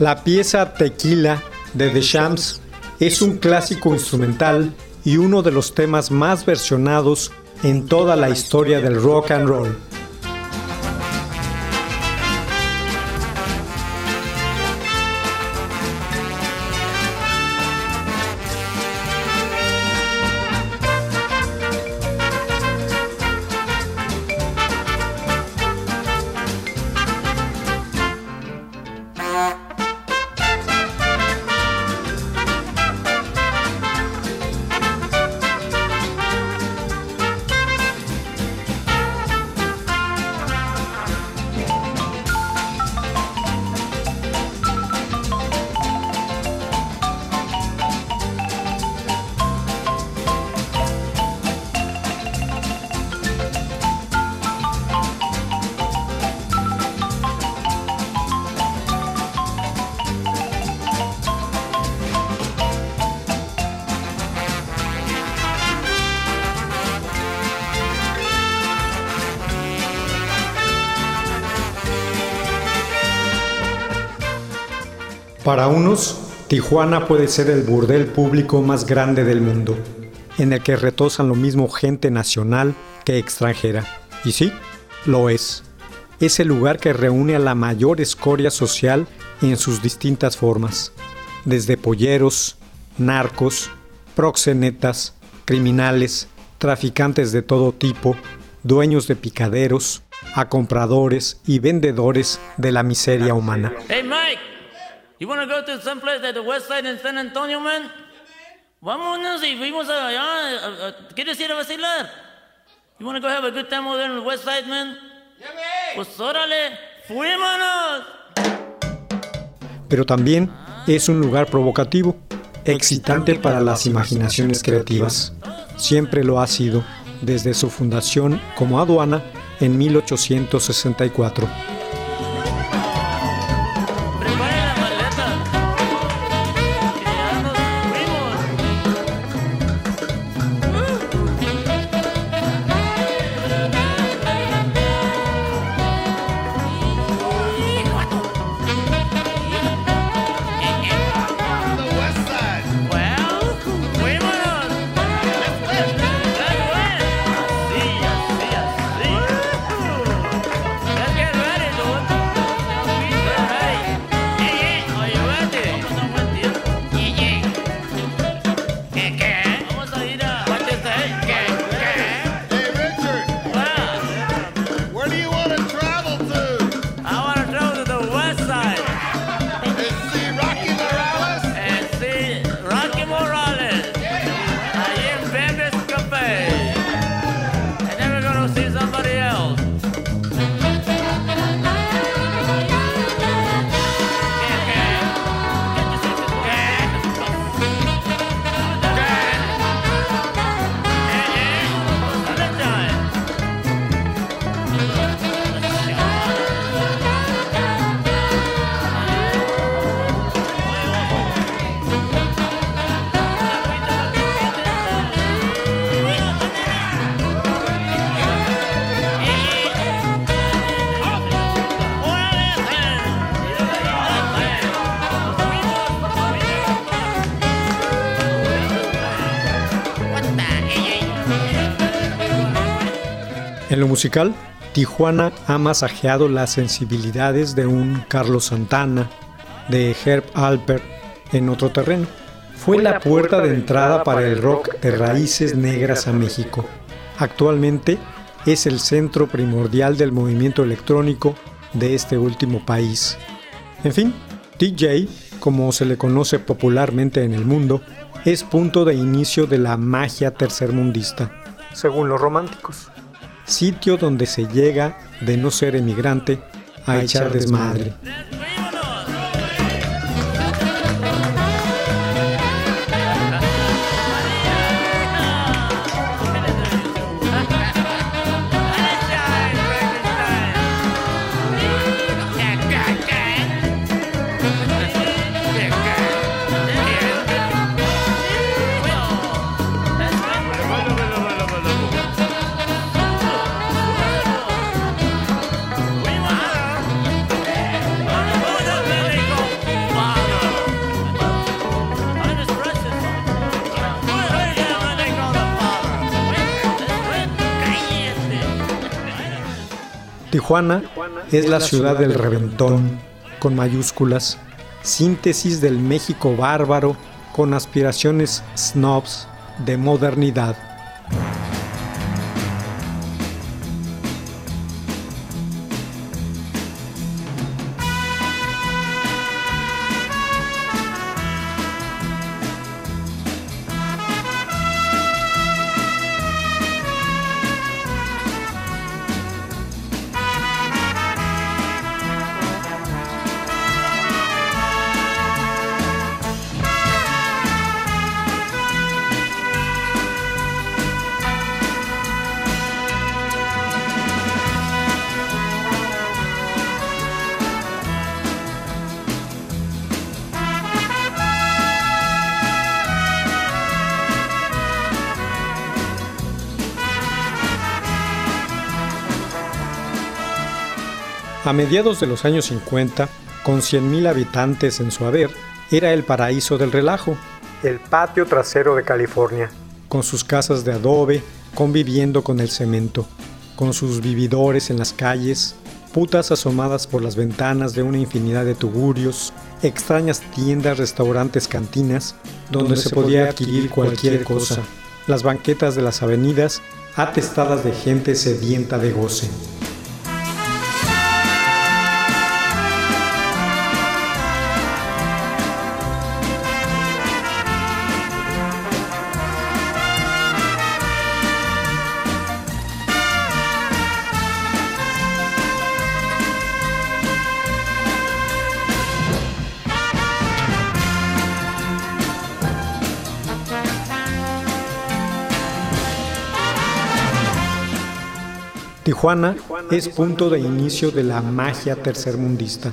La pieza Tequila de The Shams es un clásico instrumental y uno de los temas más versionados en toda la historia del rock and roll. Para unos, Tijuana puede ser el burdel público más grande del mundo, en el que retosan lo mismo gente nacional que extranjera. Y sí, lo es. Es el lugar que reúne a la mayor escoria social en sus distintas formas, desde polleros, narcos, proxenetas, criminales, traficantes de todo tipo, dueños de picaderos, a compradores y vendedores de la miseria humana. Hey, Mike, you want to go to some place at the west side in San Antonio, man? Vámonos y fuimos allá. ¿Quieres ir a vacilar? You want to go have a good time over there in the west side, man? Pues órale, fuímonos. pero también es un lugar provocativo, excitante para las imaginaciones creativas. Siempre lo ha sido, desde su fundación como aduana en 1864. En lo musical, Tijuana ha masajeado las sensibilidades de un Carlos Santana, de Herb Alpert en otro terreno. Fue la puerta de entrada para el rock de raíces negras a México. Actualmente es el centro primordial del movimiento electrónico de este último país. En fin, DJ, como se le conoce popularmente en el mundo, es punto de inicio de la magia tercermundista, según los románticos. Sitio donde se llega, de no ser emigrante, a echar desmadre. Tijuana es la ciudad del reventón, con mayúsculas, síntesis del México bárbaro con aspiraciones snobs de modernidad. A mediados de los años 50, con 100.000 habitantes en su haber, era el paraíso del relajo, el patio trasero de California, con sus casas de adobe conviviendo con el cemento, con sus vividores en las calles, putas asomadas por las ventanas de una infinidad de tugurios, extrañas tiendas, restaurantes, cantinas, donde, se podía adquirir cualquier cosa, las banquetas de las avenidas atestadas de gente sedienta de goce. Tijuana es punto de inicio de la magia tercermundista.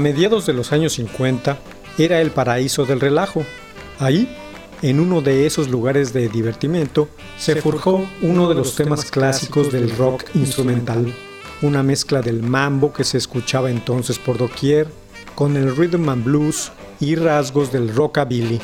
A mediados de los años 50 era el paraíso del relajo. Ahí, en uno de esos lugares de divertimiento, se forjó uno de los temas clásicos del rock instrumental, una mezcla del mambo que se escuchaba entonces por doquier, con el rhythm and blues y rasgos del rockabilly.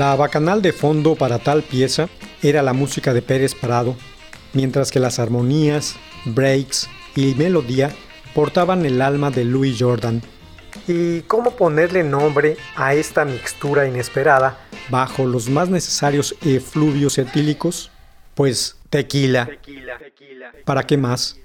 La bacanal de fondo para tal pieza era la música de Pérez Parado, mientras que las armonías, breaks y melodía portaban el alma de Louis Jordan. ¿Y cómo ponerle nombre a esta mixtura inesperada bajo los más necesarios efluvios etílicos? Pues tequila. ¿Para qué más?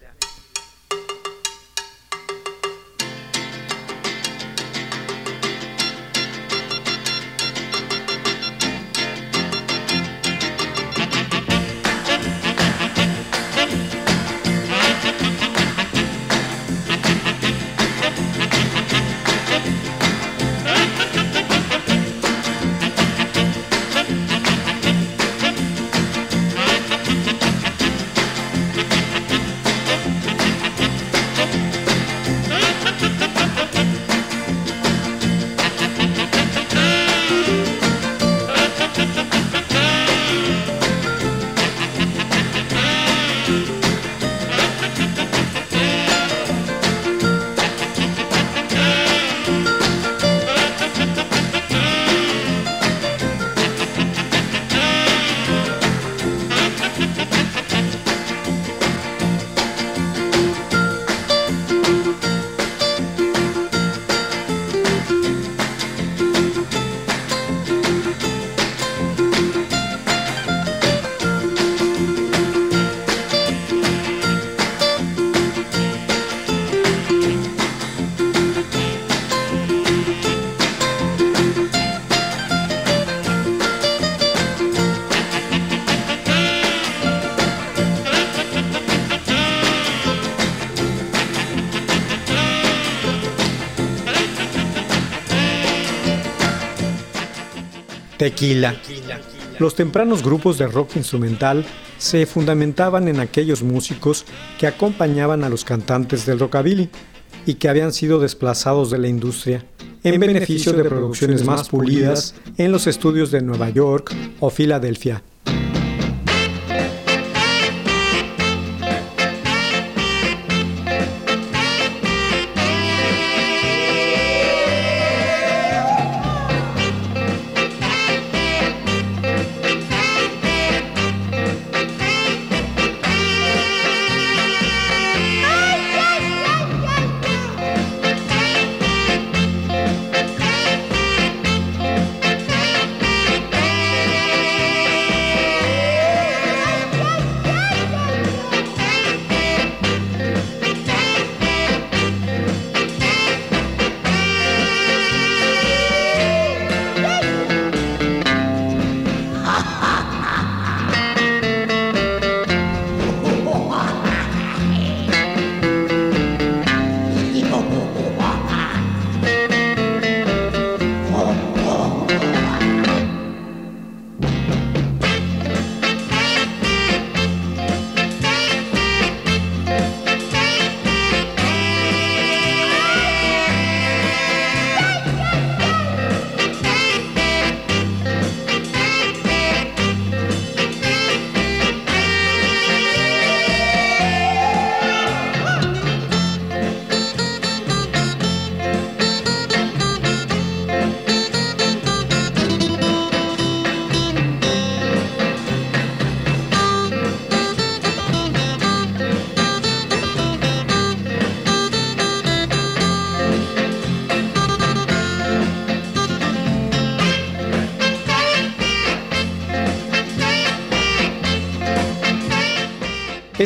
Tequila. Los tempranos grupos de rock instrumental se fundamentaban en aquellos músicos que acompañaban a los cantantes del rockabilly y que habían sido desplazados de la industria en beneficio de producciones más pulidas en los estudios de Nueva York o Filadelfia.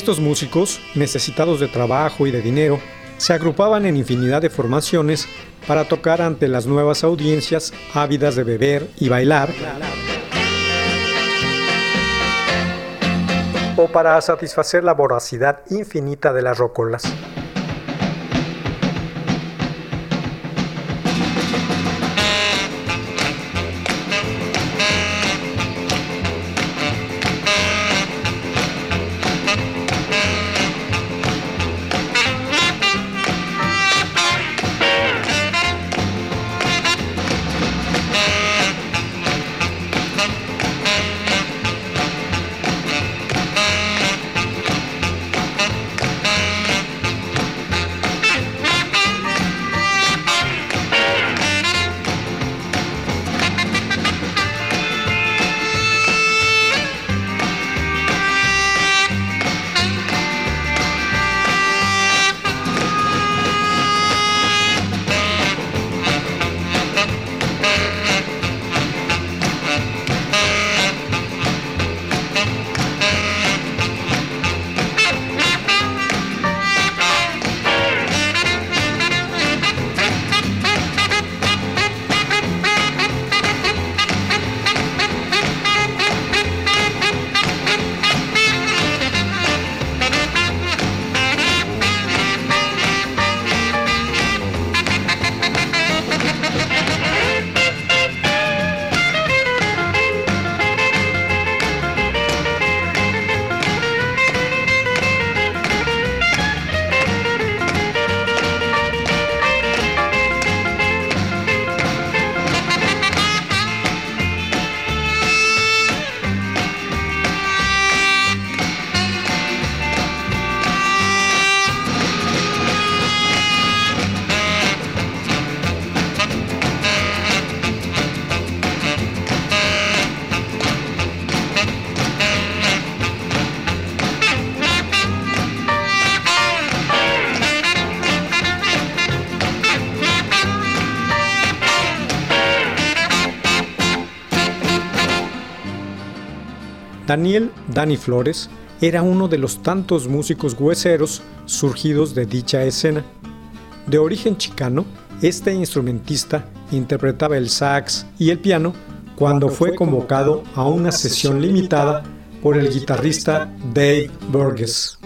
Estos músicos, necesitados de trabajo y de dinero, se agrupaban en infinidad de formaciones para tocar ante las nuevas audiencias ávidas de beber y bailar, o para satisfacer la voracidad infinita de las rocolas. Daniel Dani Flores era uno de los tantos músicos hueseros surgidos de dicha escena. De origen chicano, este instrumentista interpretaba el sax y el piano cuando fue convocado a una sesión limitada por el guitarrista Dave Burgess.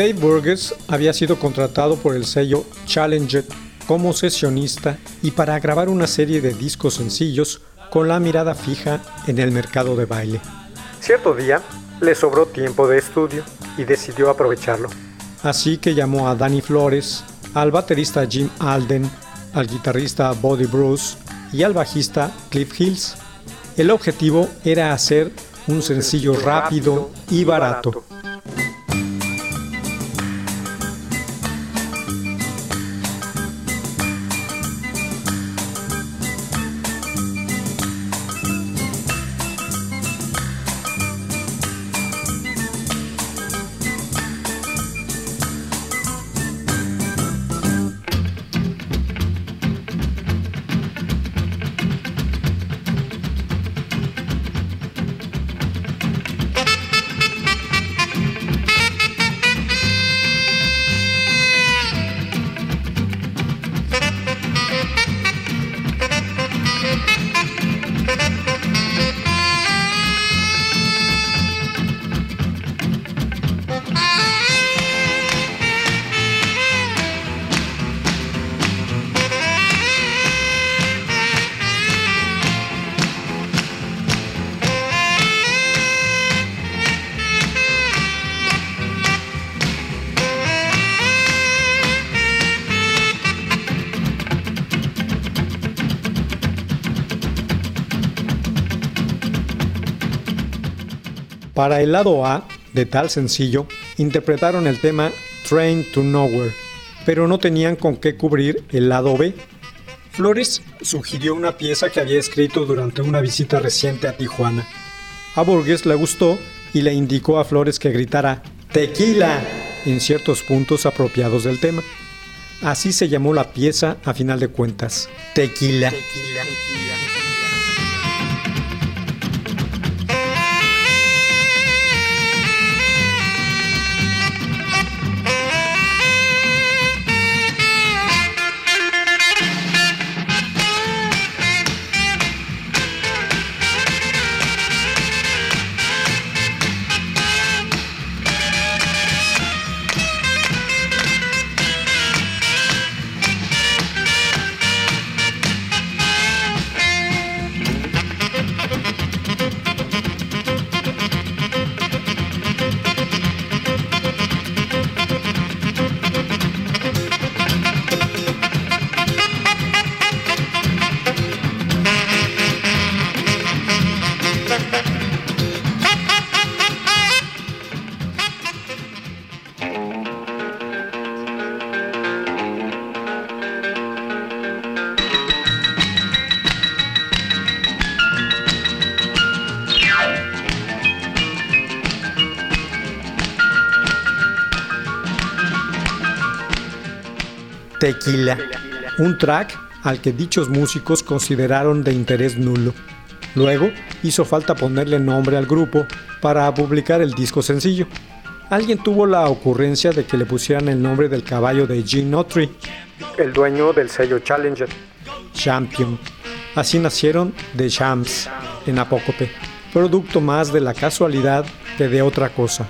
Dave Burgess había sido contratado por el sello Challenger como sesionista y para grabar una serie de discos sencillos con la mirada fija en el mercado de baile. Cierto día le sobró tiempo de estudio y decidió aprovecharlo. Así que llamó a Danny Flores, al baterista Jim Alden, al guitarrista Buddy Bruce y al bajista Cliff Hills. El objetivo era hacer un sencillo rápido y barato. Para el lado A de tal sencillo, interpretaron el tema Train to Nowhere, pero no tenían con qué cubrir el lado B. Flores sugirió una pieza que había escrito durante una visita reciente a Tijuana. A Burgess le gustó y le indicó a Flores que gritara ¡Tequila! en ciertos puntos apropiados del tema. Así se llamó la pieza a final de cuentas. Tequila, un track al que dichos músicos consideraron de interés nulo. Luego hizo falta ponerle nombre al grupo para publicar el disco sencillo. Alguien tuvo la ocurrencia de que le pusieran el nombre del caballo de Gene Autry, el dueño del sello Challenger, Champion. Así nacieron The Champs en Apócope, producto más de la casualidad que de otra cosa.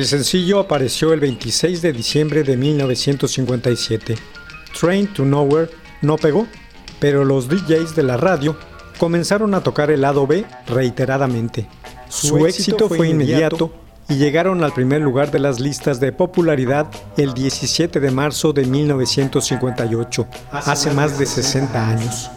El sencillo apareció el 26 de diciembre de 1957. Train to Nowhere no pegó, pero los DJs de la radio comenzaron a tocar el lado B reiteradamente. Su, éxito, fue inmediato y llegaron al primer lugar de las listas de popularidad el 17 de marzo de 1958, hace más de 60 años.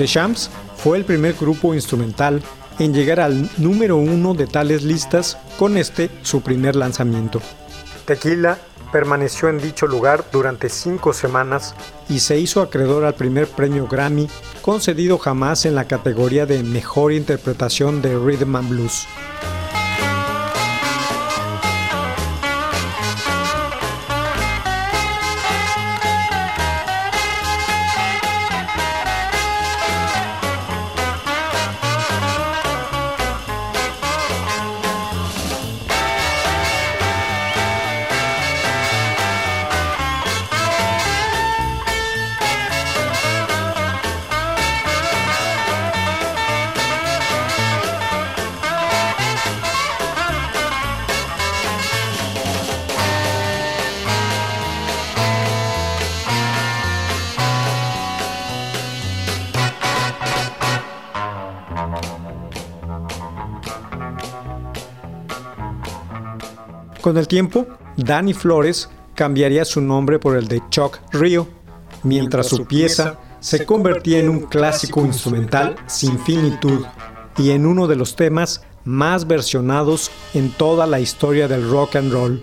The Shams fue el primer grupo instrumental en llegar al número uno de tales listas con este su primer lanzamiento. Tequila permaneció en dicho lugar durante cinco semanas y se hizo acreedor al primer premio Grammy concedido jamás en la categoría de Mejor Interpretación de Rhythm and Blues. Con el tiempo, Danny Flores cambiaría su nombre por el de Chuck Rio, mientras su pieza se convertía en un clásico instrumental sin finitud y en uno de los temas más versionados en toda la historia del rock and roll.